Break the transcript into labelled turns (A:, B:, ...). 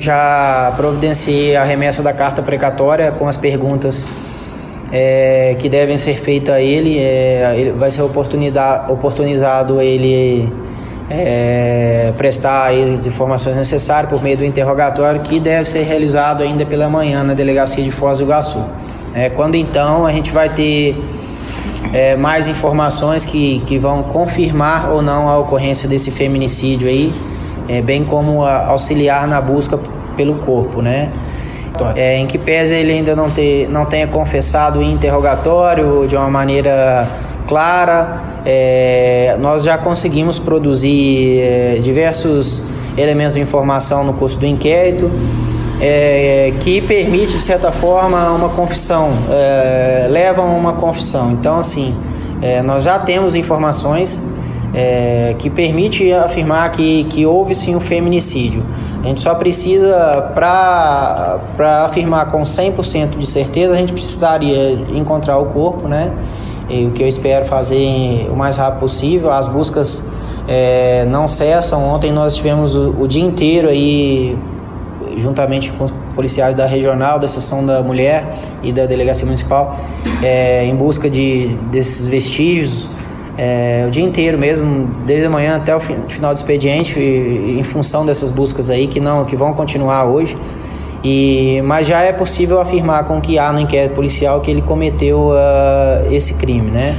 A: Já providenciei a remessa da carta precatória com as perguntas é, que devem ser feitas a ele. É, ele vai ser oportunizado ele é, prestar as informações necessárias por meio do interrogatório que deve ser realizado ainda pela manhã na delegacia de Foz do Iguaçu. É, quando então a gente vai ter é, mais informações que, que vão confirmar ou não a ocorrência desse feminicídio aí é, bem como auxiliar na busca pelo corpo, né? É, em que pese ele ainda não, ter, não tenha confessado o interrogatório de uma maneira clara, é, nós já conseguimos produzir é, diversos elementos de informação no curso do inquérito é, que permite, de certa forma, uma confissão, é, levam a uma confissão. Então, assim, é, nós já temos informações é, que permite afirmar que, que houve sim um feminicídio. A gente só precisa, para afirmar com 100% de certeza, a gente precisaria encontrar o corpo, né? E o que eu espero fazer o mais rápido possível. As buscas é, não cessam. Ontem nós tivemos o, o, dia inteiro aí, juntamente com os policiais da regional, da seção da mulher e da delegacia municipal, é, em busca de, desses vestígios é, o dia inteiro mesmo, desde a manhã até o final do expediente, em função dessas buscas aí que não que vão continuar hoje. E, mas já é possível afirmar com que há no inquérito policial que ele cometeu uh, esse crime, né?